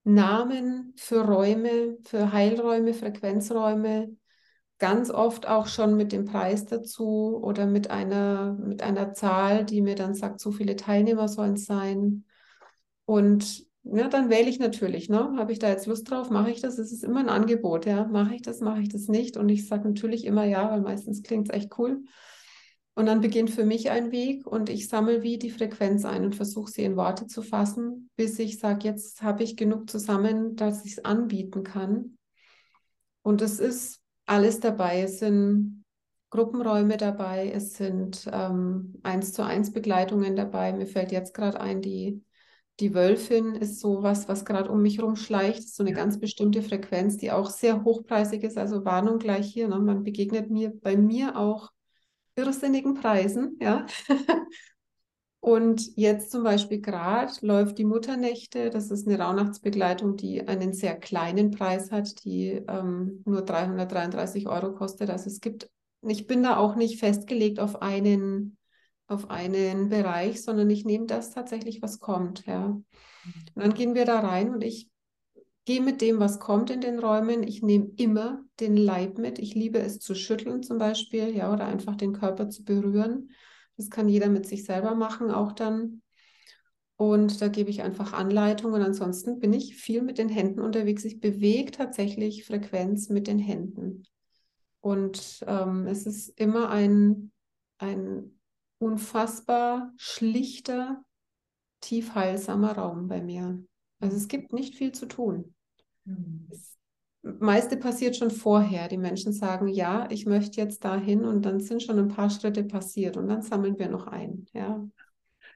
Namen für Räume, für Heilräume, Frequenzräume, ganz oft auch schon mit dem Preis dazu oder mit einer, mit einer Zahl, die mir dann sagt, so viele Teilnehmer sollen es sein. Und ja, dann wähle ich natürlich, ne? Habe ich da jetzt Lust drauf? Mache ich das? Es ist immer ein Angebot, ja. Mache ich das, mache ich das nicht? Und ich sage natürlich immer ja, weil meistens klingt es echt cool. Und dann beginnt für mich ein Weg und ich sammle wie die Frequenz ein und versuche sie in Worte zu fassen, bis ich sage, jetzt habe ich genug zusammen, dass ich es anbieten kann. Und es ist alles dabei. Es sind Gruppenräume dabei, es sind ähm, eins zu eins Begleitungen dabei. Mir fällt jetzt gerade ein, die die Wölfin ist so was, was gerade um mich rumschleicht, so eine ganz bestimmte Frequenz, die auch sehr hochpreisig ist. Also Warnung gleich hier, ne? man begegnet mir bei mir auch irrsinnigen Preisen, ja. Und jetzt zum Beispiel gerade läuft die Mutternächte. Das ist eine Rauhnachtsbegleitung, die einen sehr kleinen Preis hat, die ähm, nur 333 Euro kostet. Also es gibt, ich bin da auch nicht festgelegt auf einen auf einen Bereich, sondern ich nehme das tatsächlich, was kommt. Ja. Und dann gehen wir da rein und ich gehe mit dem, was kommt in den Räumen. Ich nehme immer den Leib mit. Ich liebe es zu schütteln zum Beispiel, ja, oder einfach den Körper zu berühren. Das kann jeder mit sich selber machen, auch dann. Und da gebe ich einfach Anleitungen. Ansonsten bin ich viel mit den Händen unterwegs. Ich bewege tatsächlich Frequenz mit den Händen. Und ähm, es ist immer ein, ein unfassbar schlichter, tief heilsamer Raum bei mir. Also es gibt nicht viel zu tun. Mhm. Das meiste passiert schon vorher. Die Menschen sagen, ja, ich möchte jetzt dahin und dann sind schon ein paar Schritte passiert und dann sammeln wir noch ein. Ja.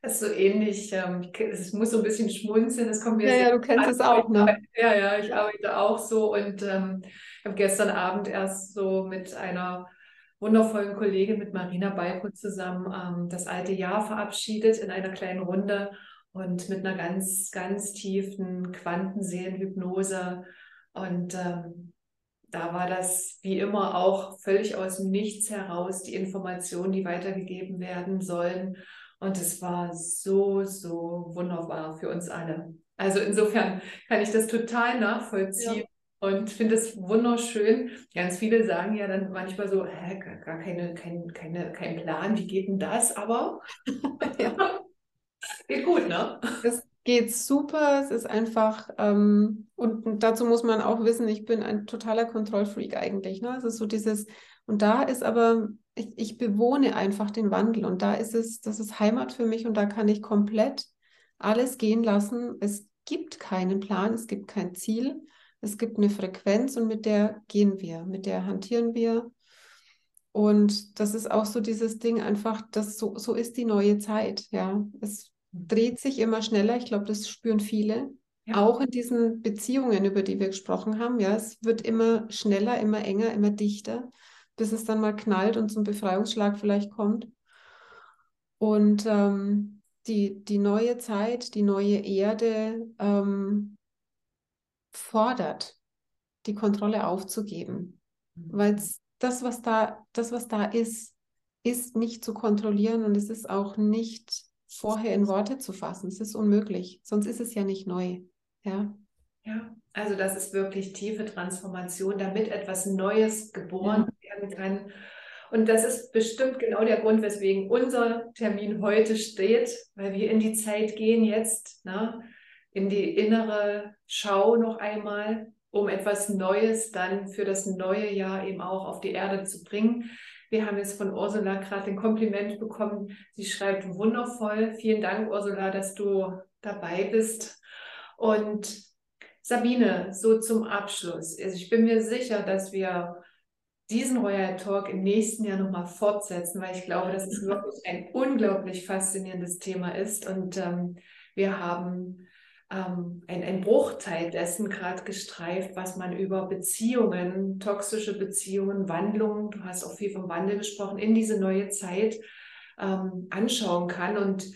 Das ist so ähnlich. Ähm, es muss so ein bisschen schmunzeln. Das kommt mir ja, ja, du kennst es auch, ne? Ja, ja, ich arbeite auch so und ähm, habe gestern Abend erst so mit einer wundervollen Kollegin, mit Marina Balko zusammen, ähm, das alte Jahr verabschiedet in einer kleinen Runde und mit einer ganz, ganz tiefen Quantenseelenhypnose. Und ähm, da war das wie immer auch völlig aus dem Nichts heraus, die Informationen, die weitergegeben werden sollen. Und es war so, so wunderbar für uns alle. Also insofern kann ich das total nachvollziehen. Ja. Und finde es wunderschön. Ganz viele sagen ja dann manchmal so, hä, gar keine, kein, keine, kein Plan, wie geht denn das? Aber ja. geht gut, ne? Das geht super. Es ist einfach, ähm, und dazu muss man auch wissen, ich bin ein totaler Kontrollfreak eigentlich. Ne? Es ist so dieses, und da ist aber ich, ich bewohne einfach den Wandel und da ist es, das ist Heimat für mich und da kann ich komplett alles gehen lassen. Es gibt keinen Plan, es gibt kein Ziel, es gibt eine Frequenz und mit der gehen wir, mit der hantieren wir. Und das ist auch so dieses Ding einfach, das so, so ist die neue Zeit. Ja, es dreht sich immer schneller. Ich glaube, das spüren viele. Ja. Auch in diesen Beziehungen, über die wir gesprochen haben. Ja, es wird immer schneller, immer enger, immer dichter bis es dann mal knallt und zum Befreiungsschlag vielleicht kommt. Und ähm, die, die neue Zeit, die neue Erde ähm, fordert, die Kontrolle aufzugeben. Mhm. Weil das, was da, das, was da ist, ist nicht zu kontrollieren und es ist auch nicht vorher in Worte zu fassen. Es ist unmöglich, sonst ist es ja nicht neu. Ja. Ja, also das ist wirklich tiefe Transformation, damit etwas Neues geboren ja. werden kann. Und das ist bestimmt genau der Grund, weswegen unser Termin heute steht, weil wir in die Zeit gehen jetzt, ne, in die innere Schau noch einmal, um etwas Neues dann für das neue Jahr eben auch auf die Erde zu bringen. Wir haben jetzt von Ursula gerade ein Kompliment bekommen. Sie schreibt wundervoll. Vielen Dank, Ursula, dass du dabei bist. Und Sabine, so zum Abschluss. Also ich bin mir sicher, dass wir diesen Royal Talk im nächsten Jahr nochmal fortsetzen, weil ich glaube, dass es wirklich ein unglaublich faszinierendes Thema ist. Und ähm, wir haben ähm, ein, ein Bruchteil dessen gerade gestreift, was man über Beziehungen, toxische Beziehungen, Wandlungen, du hast auch viel vom Wandel gesprochen, in diese neue Zeit ähm, anschauen kann. Und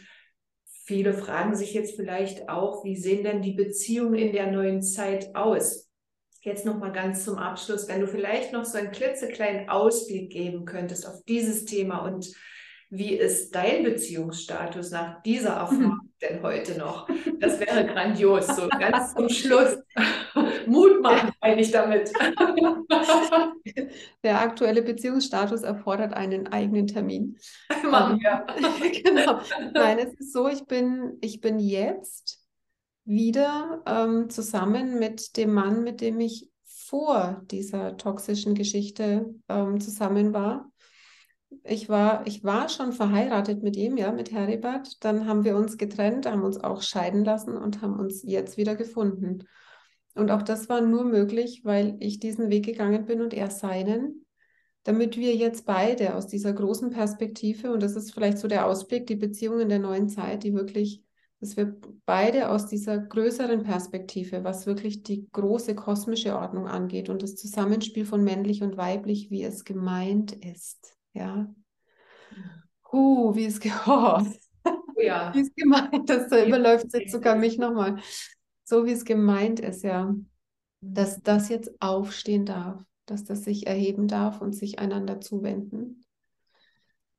Viele fragen sich jetzt vielleicht auch, wie sehen denn die Beziehungen in der neuen Zeit aus? Jetzt noch mal ganz zum Abschluss, wenn du vielleicht noch so einen klitzekleinen Ausblick geben könntest auf dieses Thema und wie ist dein Beziehungsstatus nach dieser Erfahrung denn heute noch? Das wäre grandios, so ganz zum Schluss. Mut machen eigentlich damit. Der aktuelle Beziehungsstatus erfordert einen eigenen Termin. Machen wir. genau. Nein, es ist so, ich bin, ich bin jetzt wieder ähm, zusammen mit dem Mann, mit dem ich vor dieser toxischen Geschichte ähm, zusammen war ich war, ich war schon verheiratet mit ihm, ja, mit Heribert. Dann haben wir uns getrennt, haben uns auch scheiden lassen und haben uns jetzt wieder gefunden. Und auch das war nur möglich, weil ich diesen Weg gegangen bin und er seinen, damit wir jetzt beide aus dieser großen Perspektive, und das ist vielleicht so der Ausblick, die Beziehungen der neuen Zeit, die wirklich, dass wir beide aus dieser größeren Perspektive, was wirklich die große kosmische Ordnung angeht und das Zusammenspiel von männlich und weiblich, wie es gemeint ist, ja. Uh, wie es gehört. Oh ja. wie es gemeint ist, da überläuft sich sogar mich nochmal. So wie es gemeint ist, ja. Dass das jetzt aufstehen darf, dass das sich erheben darf und sich einander zuwenden.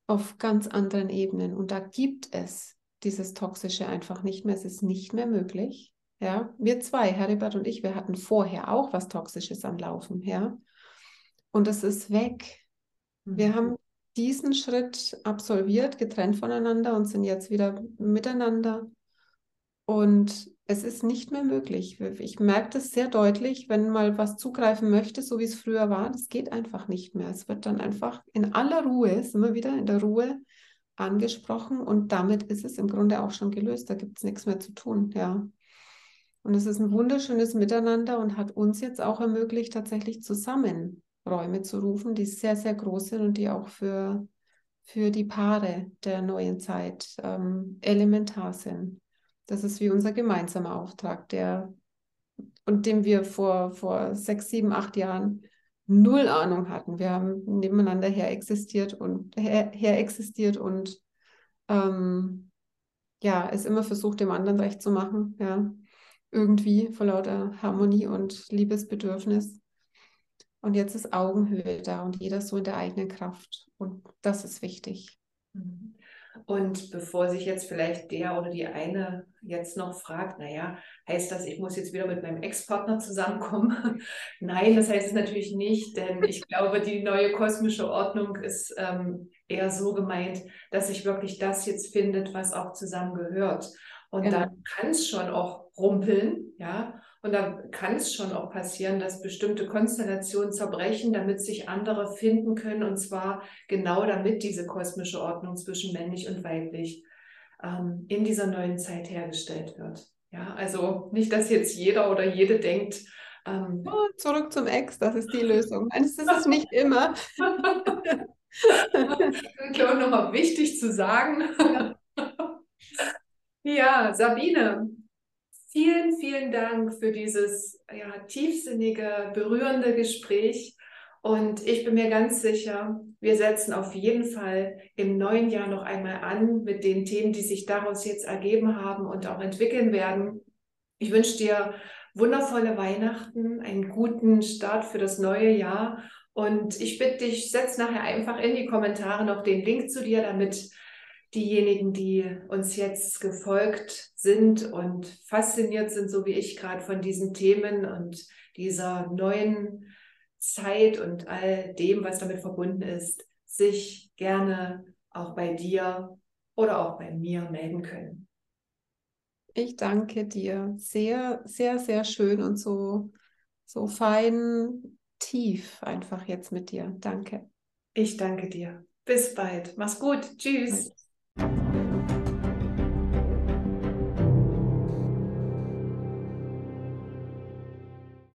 Auf ganz anderen Ebenen. Und da gibt es dieses Toxische einfach nicht mehr. Es ist nicht mehr möglich. Ja, wir zwei, Heribert und ich, wir hatten vorher auch was Toxisches am Laufen, ja. Und es ist weg. Wir mhm. haben diesen Schritt absolviert, getrennt voneinander und sind jetzt wieder miteinander. Und es ist nicht mehr möglich. Ich merke das sehr deutlich, wenn mal was zugreifen möchte, so wie es früher war, das geht einfach nicht mehr. Es wird dann einfach in aller Ruhe, sind wir wieder in der Ruhe, angesprochen und damit ist es im Grunde auch schon gelöst. Da gibt es nichts mehr zu tun, ja. Und es ist ein wunderschönes Miteinander und hat uns jetzt auch ermöglicht, tatsächlich zusammen Räume zu rufen, die sehr, sehr groß sind und die auch für, für die Paare der neuen Zeit ähm, elementar sind. Das ist wie unser gemeinsamer Auftrag, der und dem wir vor, vor sechs, sieben, acht Jahren null Ahnung hatten. Wir haben nebeneinander her existiert und her, her existiert und ähm, ja, es immer versucht, dem anderen recht zu machen, ja, irgendwie vor lauter Harmonie und Liebesbedürfnis. Und jetzt ist Augenhöhe da und jeder so in der eigenen Kraft. Und das ist wichtig. Mhm. Und bevor sich jetzt vielleicht der oder die eine jetzt noch fragt, naja, heißt das, ich muss jetzt wieder mit meinem Ex-Partner zusammenkommen? Nein, das heißt es natürlich nicht, denn ich glaube, die neue kosmische Ordnung ist ähm, eher so gemeint, dass sich wirklich das jetzt findet, was auch zusammengehört. Und genau. dann kann es schon auch rumpeln, ja. Und da kann es schon auch passieren, dass bestimmte Konstellationen zerbrechen, damit sich andere finden können. Und zwar genau damit diese kosmische Ordnung zwischen männlich und weiblich ähm, in dieser neuen Zeit hergestellt wird. Ja, also nicht, dass jetzt jeder oder jede denkt, ähm, oh, zurück zum Ex, das ist die Lösung. Nein, das ist es nicht immer. ich glaube, nochmal wichtig zu sagen. Ja. ja, Sabine, Vielen, vielen Dank für dieses ja, tiefsinnige, berührende Gespräch. Und ich bin mir ganz sicher, wir setzen auf jeden Fall im neuen Jahr noch einmal an mit den Themen, die sich daraus jetzt ergeben haben und auch entwickeln werden. Ich wünsche dir wundervolle Weihnachten, einen guten Start für das neue Jahr. Und ich bitte dich, setz nachher einfach in die Kommentare noch den Link zu dir, damit diejenigen, die uns jetzt gefolgt sind und fasziniert sind, so wie ich gerade von diesen Themen und dieser neuen Zeit und all dem, was damit verbunden ist, sich gerne auch bei dir oder auch bei mir melden können. Ich danke dir. Sehr, sehr, sehr schön und so, so fein, tief einfach jetzt mit dir. Danke. Ich danke dir. Bis bald. Mach's gut. Tschüss. Thank you